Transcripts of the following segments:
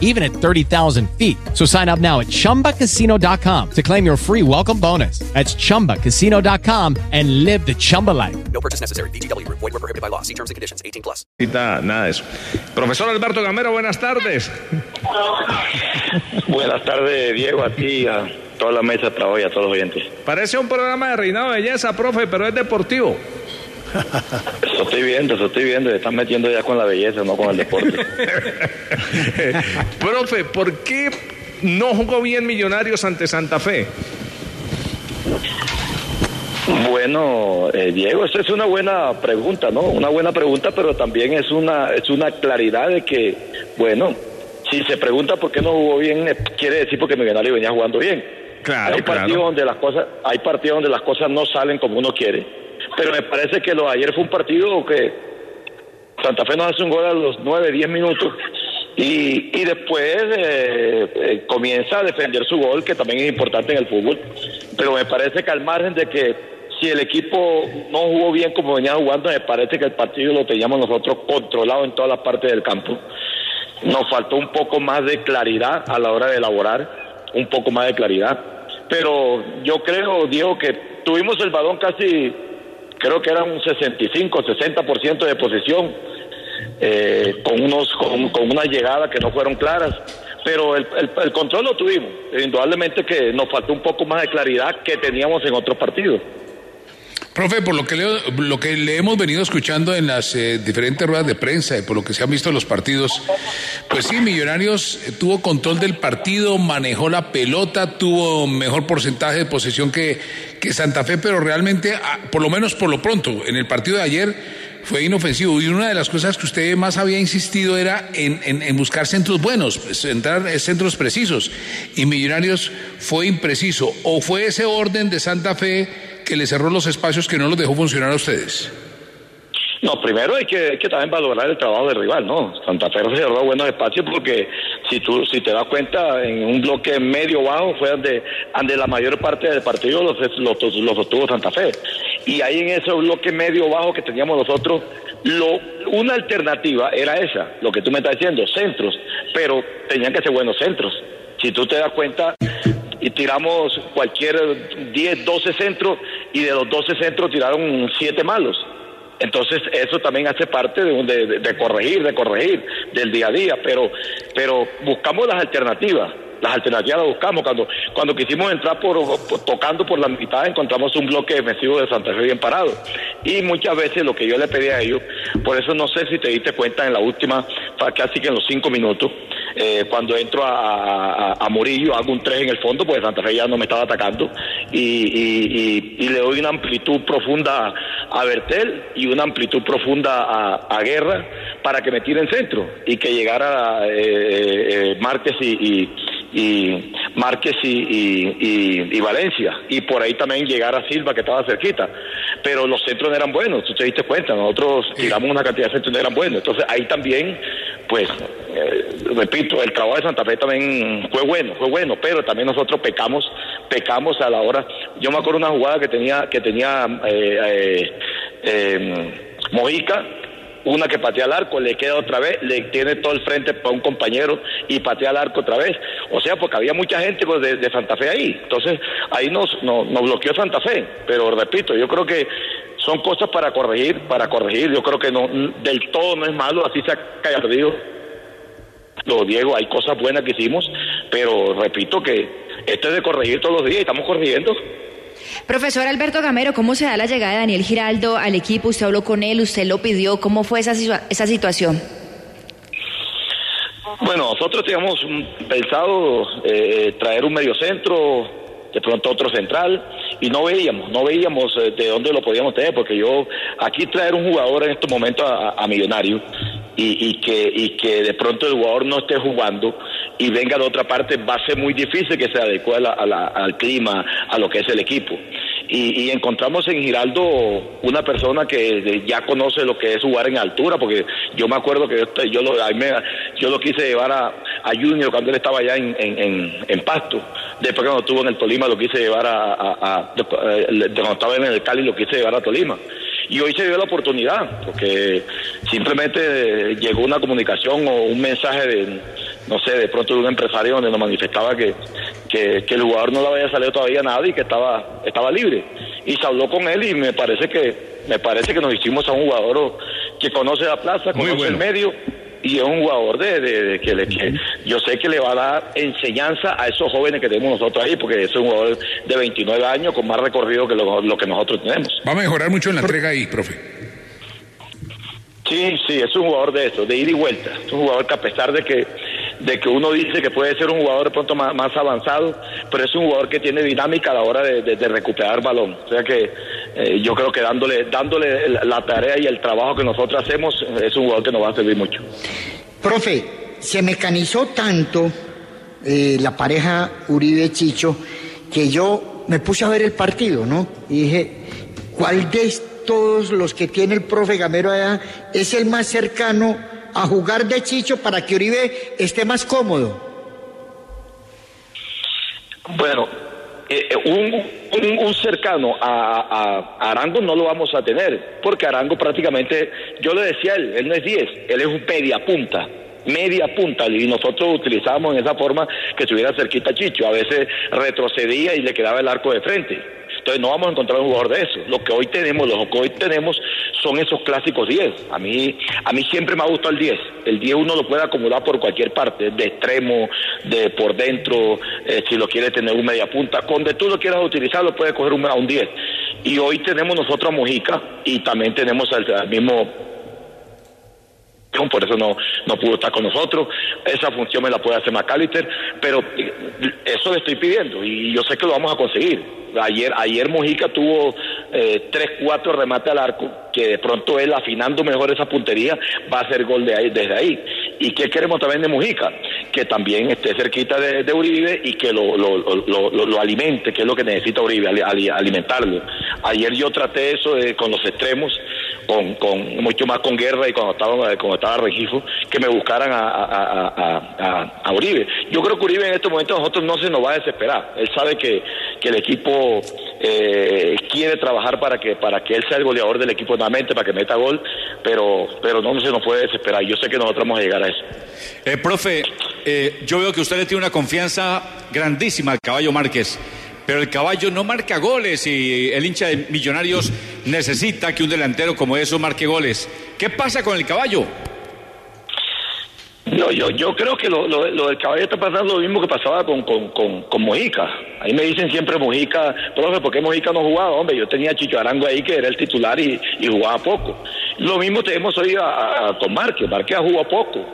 even at 30,000 feet. So sign up now at chumbacasino.com to claim your free welcome bonus. That's chumbacasino.com and live the Chumba life. No purchase necessary. VGW Group. Void were prohibited by law. See terms and conditions. 18 plus. Nada, nada de eso. Profesor Alberto Gamero, buenas tardes. Buenas tardes, Diego, a ti, a toda la mesa de trabajo y a todos los oyentes. Parece un programa de reinado de belleza, profe, pero es deportivo. Eso estoy viendo, eso estoy viendo. Se están metiendo ya con la belleza, no con el deporte. profe, ¿por qué no jugó bien Millonarios ante Santa Fe? Bueno, eh, Diego, esa es una buena pregunta, ¿no? Una buena pregunta, pero también es una es una claridad de que, bueno, si se pregunta por qué no jugó bien, eh, quiere decir porque Millonario venía jugando bien. Claro, hay partidos claro. donde las cosas, hay partidos donde las cosas no salen como uno quiere, pero me parece que lo ayer fue un partido que Santa Fe nos hace un gol a los 9, 10 minutos y, y después eh, eh, comienza a defender su gol, que también es importante en el fútbol, pero me parece que al margen de que si el equipo no jugó bien como venía jugando, me parece que el partido lo teníamos nosotros controlado en todas las partes del campo. Nos faltó un poco más de claridad a la hora de elaborar, un poco más de claridad. Pero yo creo, Diego, que tuvimos el balón casi, creo que era un 65, 60% de posición, eh, con, unos, con, con unas llegadas que no fueron claras. Pero el, el, el control lo tuvimos. Indudablemente que nos faltó un poco más de claridad que teníamos en otros partidos. Profe, por lo que, le, lo que le hemos venido escuchando en las eh, diferentes ruedas de prensa y por lo que se han visto en los partidos, pues sí, Millonarios eh, tuvo control del partido, manejó la pelota, tuvo mejor porcentaje de posesión que, que Santa Fe, pero realmente, ah, por lo menos por lo pronto, en el partido de ayer fue inofensivo. Y una de las cosas que usted más había insistido era en, en, en buscar centros buenos, pues, entrar en centros precisos. Y Millonarios fue impreciso. ¿O fue ese orden de Santa Fe que le cerró los espacios que no los dejó funcionar a ustedes? No, primero hay que, también valorar el trabajo del rival, ¿no? Santa Fe cerró buenos espacios porque si tú si te das cuenta, en un bloque medio bajo fue donde, la mayor parte del partido los, los, los sostuvo Santa Fe. Y ahí en ese bloque medio bajo que teníamos nosotros, lo, una alternativa era esa, lo que tú me estás diciendo, centros, pero tenían que ser buenos centros. Si tú te das cuenta, y tiramos cualquier 10, 12 centros y de los 12 centros tiraron 7 malos. Entonces eso también hace parte de, de, de, corregir, de corregir del día a día, pero, pero buscamos las alternativas. Las alternativas las buscamos. Cuando, cuando quisimos entrar por, tocando por la mitad, encontramos un bloque defensivo de Santa Fe bien parado. Y muchas veces lo que yo le pedí a ellos, por eso no sé si te diste cuenta en la última, casi que en los cinco minutos, eh, cuando entro a, a, Murillo, hago un 3 en el fondo, porque Santa Fe ya no me estaba atacando, y, y, y, y le doy una amplitud profunda a Bertel y una amplitud profunda a, a Guerra para que me tiren centro y que llegara eh, eh, Márquez y, y Márquez y, y, y, y, Valencia, y por ahí también llegar a Silva que estaba cerquita, pero los centros no eran buenos, tú te diste cuenta, nosotros tiramos una cantidad de centros no eran buenos, entonces ahí también, pues, eh, repito, el trabajo de Santa Fe también fue bueno, fue bueno, pero también nosotros pecamos, pecamos a la hora, yo me acuerdo una jugada que tenía, que tenía eh, eh, Mojica, una que patea al arco, le queda otra vez, le tiene todo el frente para un compañero y patea al arco otra vez. O sea, porque había mucha gente pues, de, Santa Fe ahí. Entonces, ahí nos, nos, nos, bloqueó Santa Fe. Pero repito, yo creo que son cosas para corregir, para corregir. Yo creo que no del todo no es malo, así se ha perdido. Lo Diego, hay cosas buenas que hicimos, pero repito que esto es de corregir todos los días y estamos corrigiendo. Profesor Alberto Gamero, ¿cómo se da la llegada de Daniel Giraldo al equipo? ¿Usted habló con él? ¿Usted lo pidió? ¿Cómo fue esa, esa situación? Bueno, nosotros teníamos pensado eh, traer un mediocentro, de pronto otro central, y no veíamos, no veíamos eh, de dónde lo podíamos tener, porque yo aquí traer un jugador en estos momentos a, a Millonario y, que, y que de pronto el jugador no esté jugando y venga de otra parte, va a ser muy difícil que se adecue la, a la, al clima, a lo que es el equipo. Y, encontramos en Giraldo una persona que ya conoce lo que es jugar en altura, porque yo me acuerdo que yo, yo lo, me- yo lo quise llevar a, a Junior cuando él estaba allá en, en, Pasto. Después cuando estuvo en el Tolima lo quise llevar a, a, a- de cuando estaba en el Cali lo quise llevar a Tolima. Y hoy se dio la oportunidad, porque simplemente llegó una comunicación o un mensaje de, no sé, de pronto de un empresario donde nos manifestaba que, que, que el jugador no le había salido todavía nada y que estaba, estaba libre. Y se habló con él y me parece que me parece que nos hicimos a un jugador que conoce la plaza, Muy conoce bueno. el medio y es un jugador de, de- de que, le- que yo sé que le va a dar enseñanza a esos jóvenes que tenemos nosotros ahí, porque es un jugador de 29 años con más recorrido que lo, lo que nosotros tenemos. Va a mejorar mucho en la entrega ahí, profe. Sí, sí, es un jugador de eso, de ida y vuelta. Es un jugador que a pesar de que de que uno dice que puede ser un jugador de pronto más, avanzado, pero es un jugador que tiene dinámica a la hora de, recuperar balón. O sea que eh, yo creo que dándole dándole la- tarea y el trabajo que nosotros hacemos es un jugador que nos va a servir mucho. Profe, se mecanizó tanto eh, la pareja Uribe-Chicho que yo me puse a ver el partido, ¿no? Y dije, ¿cuál de todos los que tiene el profe Gamero allá es el más cercano a jugar de Chicho para que Uribe esté más cómodo? Bueno, eh, eh, un, un- cercano a Arango no lo vamos a tener, porque Arango prácticamente, yo le decía a él, él no es 10, él es un media punta. Media punta, y nosotros utilizábamos en esa forma que estuviera cerquita a Chicho. A veces retrocedía y le quedaba el arco de frente. Entonces no vamos a encontrar un jugador de eso. Lo que hoy tenemos, lo que hoy tenemos son esos clásicos 10. A mí, a mí siempre me ha gustado el 10. El 10 uno lo puede acomodar por cualquier parte, de extremo, de por dentro, eh, si lo quiere tener un media punta. Donde tú lo quieras utilizar, lo puedes coger un, un 10. Y hoy tenemos nosotros a Mojica y también tenemos al mismo por eso no, no pudo estar con nosotros. Esa función me la puede hacer McAllister, pero eh, eso le estoy pidiendo y yo sé que lo vamos a conseguir. Ayer, ayer Mojica tuvo eh, tres, cuatro remates al arco, que de pronto él afinando mejor esa puntería va a hacer gol de ahí, desde ahí. ¿Y qué queremos también de Mojica? Que también esté cerquita de, Uribe y que lo, lo, alimente, que es lo que necesita Uribe, ali- ali- alimentarlo. Ayer yo traté eso de- con los extremos, con, con mucho más con guerra y cuando estaba cuando estaba Regifo, que me buscaran a, a- a- a Uribe. Yo creo que Uribe en este momento a nosotros no se nos va a desesperar. Él sabe que, que el equipo eh, quiere trabajar para que para que él sea el goleador del equipo nuevamente, para que meta gol, pero pero no se nos puede desesperar. Yo sé que nosotros vamos a llegar a eso. Eh, profe, eh, yo veo que usted le tiene una confianza grandísima al caballo Márquez, pero el caballo no marca goles y el hincha de Millonarios necesita que un delantero como eso marque goles. ¿Qué pasa con el caballo? No, yo, yo creo que lo, lo, lo del caballo está pasando lo mismo que pasaba con, con, con, con Mojica. Ahí me dicen siempre Mojica, profe, ¿por qué Mojica no jugaba? Hombre, yo tenía a Chicho Arango ahí que era el titular y, y jugaba poco. Lo mismo tenemos hoy a- a- con Márquez. Márquez jugado poco.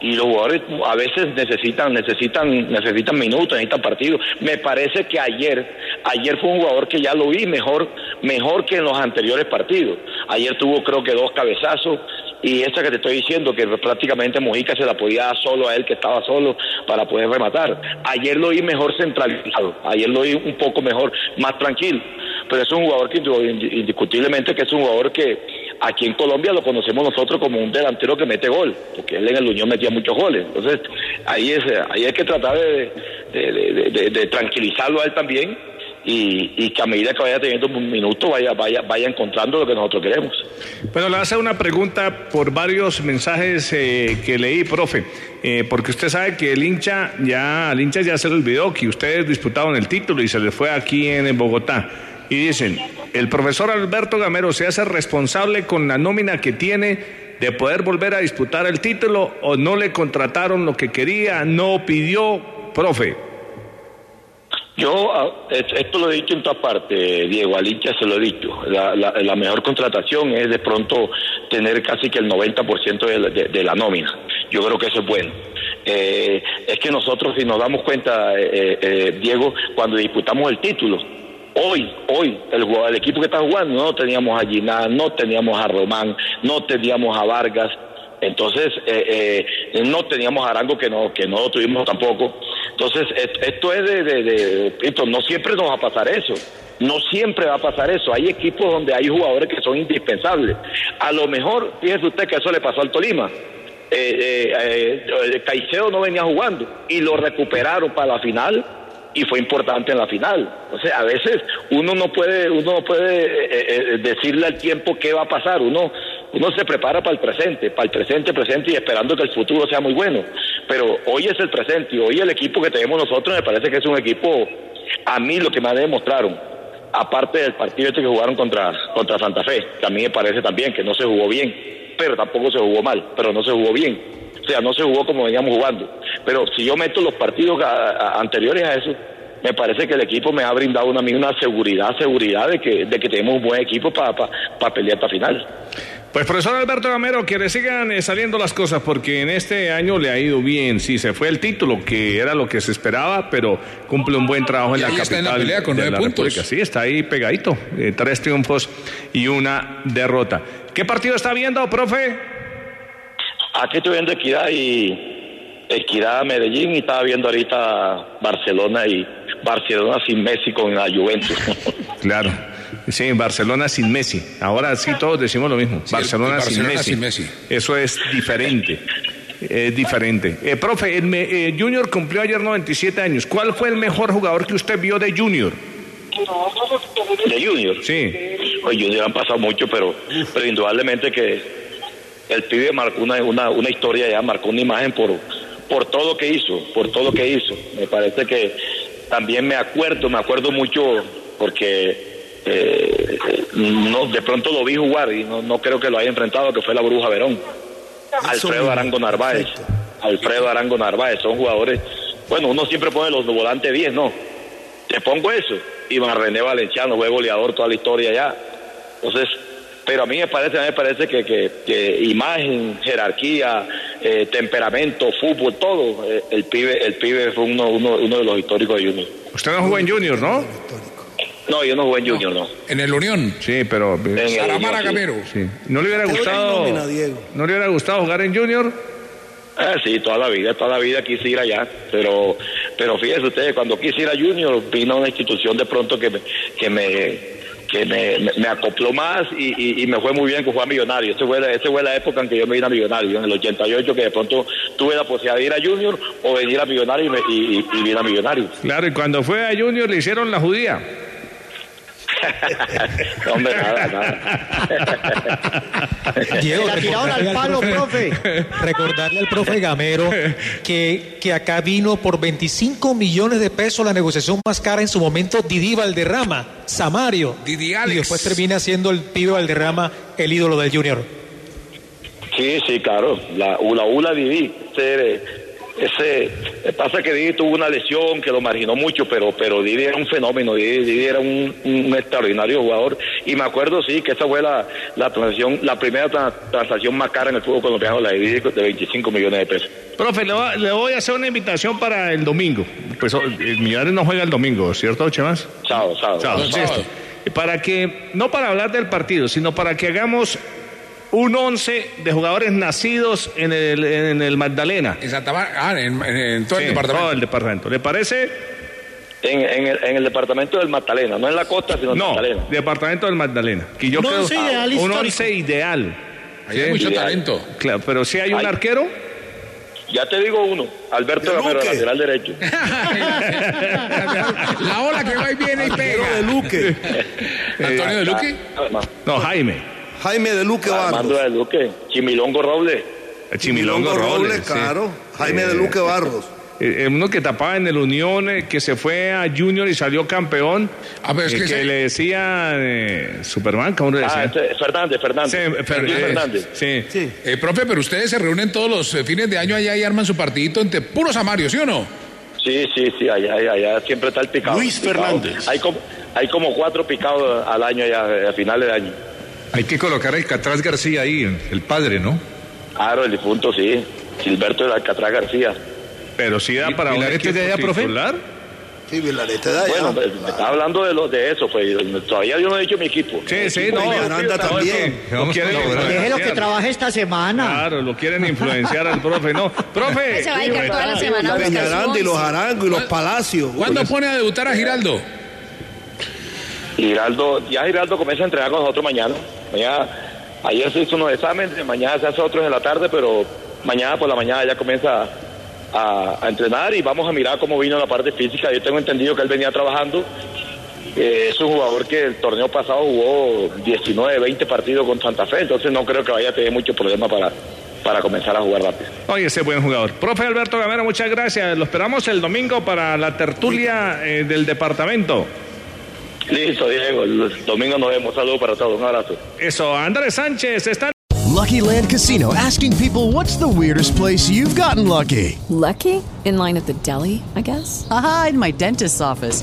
Y los jugadores a veces necesitan, necesitan, necesitan minutos, necesitan partidos. Me parece que ayer, ayer fue un jugador que ya lo vi mejor, mejor que en los anteriores partidos. Ayer tuvo creo que dos cabezazos y esa que te estoy diciendo que prácticamente Mojica se la podía dar solo a él que estaba solo para poder rematar. Ayer lo vi mejor centralizado, ayer lo vi un poco mejor, más tranquilo. Pero es un jugador que ind- indiscutiblemente que es un jugador que aquí en Colombia lo conocemos nosotros como un delantero que mete gol, porque él en el Unión metía muchos goles. Entonces, ahí es ahí hay que tratar de- de tranquilizarlo a él también y, y que a medida que vaya teniendo un minuto vaya, vaya, vaya encontrando lo que nosotros queremos. Bueno, le hacer una pregunta por varios mensajes eh, que leí, profe, Eh, porque usted sabe que el hincha ya, al hincha ya se le olvidó que ustedes disputaban el título y se le fue aquí en Bogotá. Y dicen, el profesor Alberto Gamero se hace responsable con la nómina que tiene de poder volver a disputar el título o no le contrataron lo que quería, no pidió, profe. Yo ah, es- esto lo he dicho en todas partes, Diego, al se lo he dicho. La, la- la mejor contratación es de pronto tener casi que el 90% de la, de- la nómina. Yo creo que eso es bueno. Eh, es que nosotros, si nos damos cuenta, eh, eh, Diego, cuando disputamos el título, hoy, hoy, el, equipo que está jugando, no teníamos a Giná, no teníamos a Román, no teníamos a Vargas, entonces, eh, eh, no teníamos a Arango que no, que no tuvimos tampoco. Entonces, esto es de, de, no siempre nos va a pasar eso. No siempre va a pasar eso. Hay equipos donde hay jugadores que son indispensables. A lo mejor, fíjese usted que eso le pasó al Tolima. Eh, eh, eh, Caicedo no venía jugando y lo recuperaron para la final y fue importante en la final. O sea, a veces uno no puede, uno no puede eh, eh, decirle al tiempo qué va a pasar. Uno, uno se prepara para el presente, para el presente, presente y esperando que el futuro sea muy bueno. Pero hoy es el presente y hoy el equipo que tenemos nosotros me parece que es un equipo, a mí lo que me demostraron, aparte del partido este que jugaron contra, contra Santa Fe, que a mí me parece también que no se jugó bien, pero tampoco se jugó mal, pero no se jugó bien. O sea, no se jugó como veníamos jugando. Pero si yo meto los partidos anteriores a eso, me parece que el equipo me ha brindado una, a mí una seguridad, seguridad de que, de que tenemos un buen equipo para pelear esta final. Pues profesor Alberto Gamero, que le sigan eh, saliendo las cosas porque en este año le ha ido bien. Sí, se fue el título, que era lo que se esperaba, pero cumple un buen trabajo en la capital está en la pelea con nueve puntos. República. Sí, está ahí pegadito. eh, tres triunfos y una derrota. ¿Qué partido está viendo, profe? Aquí estoy viendo Equidad y Equidad Medellín y estaba viendo ahorita Barcelona y Barcelona sin Messi con la Juventus. Claro. Sí, Barcelona sin Messi. Ahora sí todos decimos lo mismo. Sí, Barcelona, el Barcelona sin, sin Messi. Messi. Eso es diferente. Es diferente. Eh, profe, el me- eh, Junior cumplió ayer 97 años. ¿Cuál fue el mejor jugador que usted vio de Junior? de Junior. Sí. Pues Junior han pasado mucho, pero, pero indudablemente que el pibe marcó una, una, una historia ya, marcó una imagen por, por todo que hizo, por todo que hizo. Me parece que también me acuerdo, me acuerdo mucho porque eh, no, de pronto lo vi jugar y no, no creo que lo haya enfrentado, que fue la Bruja Verón. Alfredo Arango Narváez. Alfredo Arango Narváez, son jugadores. Bueno, uno siempre pone los volantes 10, ¿no? Te pongo eso. Iván René Valenciano fue goleador toda la historia ya. Entonces, pero a mí me parece, a mí me parece que, que, que imagen, jerarquía, eh, temperamento, fútbol, todo, eh, el pibe, el pibe fue uno, uno, uno de los históricos de Junior. Usted no jugó en Junior, ¿no? No, yo no jugué en Junior, no. En el Unión. Sí, pero... En el Saramara Junior, sí. ¿No le hubiera gustado... nómina, Diego. ¿No le hubiera gustado jugar en Junior? Ah, sí, toda la vida, toda la vida quise ir allá, pero, pero fíjese ustedes, cuando quise ir a Junior, vino una institución de pronto que me, que me, que me, me- me acopló más y, y- me fue muy bien que a Millonario. Esa fue, la, esa fue la época en que yo me vine a Millonario, en el 88, que de pronto tuve la posibilidad de ir a Junior o venir a Millonario y, me, y, y- a Millonario. Claro, y cuando fue a Junior le hicieron la judía. Hombre, nada, nada. Diego, la tiraron al palo, profe. Recordarle al profe Gamero que, que acá vino por 25 millones de pesos la negociación más cara en su momento Didi Valderrama, Samario. Didi Alex. Y después termina siendo el pibe Valderrama el ídolo del Junior. Sí, sí, claro. La Ula Ula Didi. Ese, ese, pasa que Didi tuvo una lesión que lo marginó mucho, pero, pero Didi era un fenómeno. Didi, Didi era un, un extraordinario jugador. Y me acuerdo, sí, que esa fue la, la transacción, la primera tra- transacción más cara en el fútbol colombiano, la de Didi, de 25 millones de pesos. Profe, le, va- le voy a hacer una invitación para el domingo. Pues oh, el Millonarios no juega el domingo, ¿cierto, Chemás? Sábado, sábado. Sábado, sábado. Para que, no para hablar del partido, sino para que hagamos un once de jugadores nacidos en el, en el Magdalena. En Santa Marta. Ah, en, en- en todo Sí, el departamento. todo el departamento. ¿Le parece? En, en, el, en el departamento del Magdalena, no en la costa, sino en No, Magdalena. departamento del Magdalena. Que yo Un creo- once ideal un histórico. once ideal. Ahí hay mucho Ideal. talento. Claro, pero si hay un arquero. Ya te digo uno, Alberto De Gamero, Luque. lateral derecho. La ola que va y viene y Arquero de pega. Luque, Antonio de Luque. No, Jaime. Jaime de Luque Armando Barros. de Luque, Chimilongo Robles. Chimilongo Robles. sí. claro. Jaime de Luque Barros. Eh, eh, uno que tapaba en el Unión, eh, que se fue a Junior y salió campeón. Ah, pero es eh, que ese- le decía eh, Superman, ¿cómo le Ah, decía? ese- Fernández, Fernández. Sí, Fer- Luis eh, Fernández. sí. Sí. Eh, profe, pero ustedes se reúnen todos los eh, fines de año allá y arman su partidito entre puros amarios, ¿sí o no? Sí, sí, sí, allá, allá, allá siempre está el picado. Luis Picado. Fernández. Hay como, hay como cuatro picados al año ya, a finales de año. Hay que colocar el Catraz García ahí, el padre, ¿no? Claro, el difunto, sí. Silberto de Alcatraz García. Pero sí da ¿Y- para un equipo de allá, profe? titular. Sí, la neta da Bueno, pues, me estaba hablando de, los de eso, pues todavía yo no he dicho mi equipo. Sí, sí, Equipo no. Miranda no, también. Lo quieren Déjelo que trabaje esta semana. Claro, lo quieren influenciar al profe. No, profe. Se va a dedicar toda la semana a Peñaranda y los. Arango y los Palacios. ¿Cuándo pone a debutar a Giraldo? Giraldo, ya Giraldo comienza a entrenar con nosotros mañana. Mañana, ayer se hizo unos exámenes, mañana se hace otros en la tarde, pero mañana por la mañana ya comienza a, entrenar y vamos a mirar cómo vino la parte física. Yo tengo entendido que él venía trabajando. Eh, es un jugador que el torneo pasado jugó 19, 20 partidos con Santa Fe, entonces no creo que vaya a tener mucho problema para, para comenzar a jugar rápido. Oye, ese buen jugador. Profe Alberto Gamero, muchas gracias. Lo esperamos el domingo para la tertulia eh, del departamento. Listo, Diego, el domingo nos vemos. Saludos para todos, un abrazo. Eso, Andrés Sánchez está Lucky Land Casino asking people what's the weirdest place you've gotten lucky? Lucky? In line at the deli, I guess? Aha, in my dentist's office.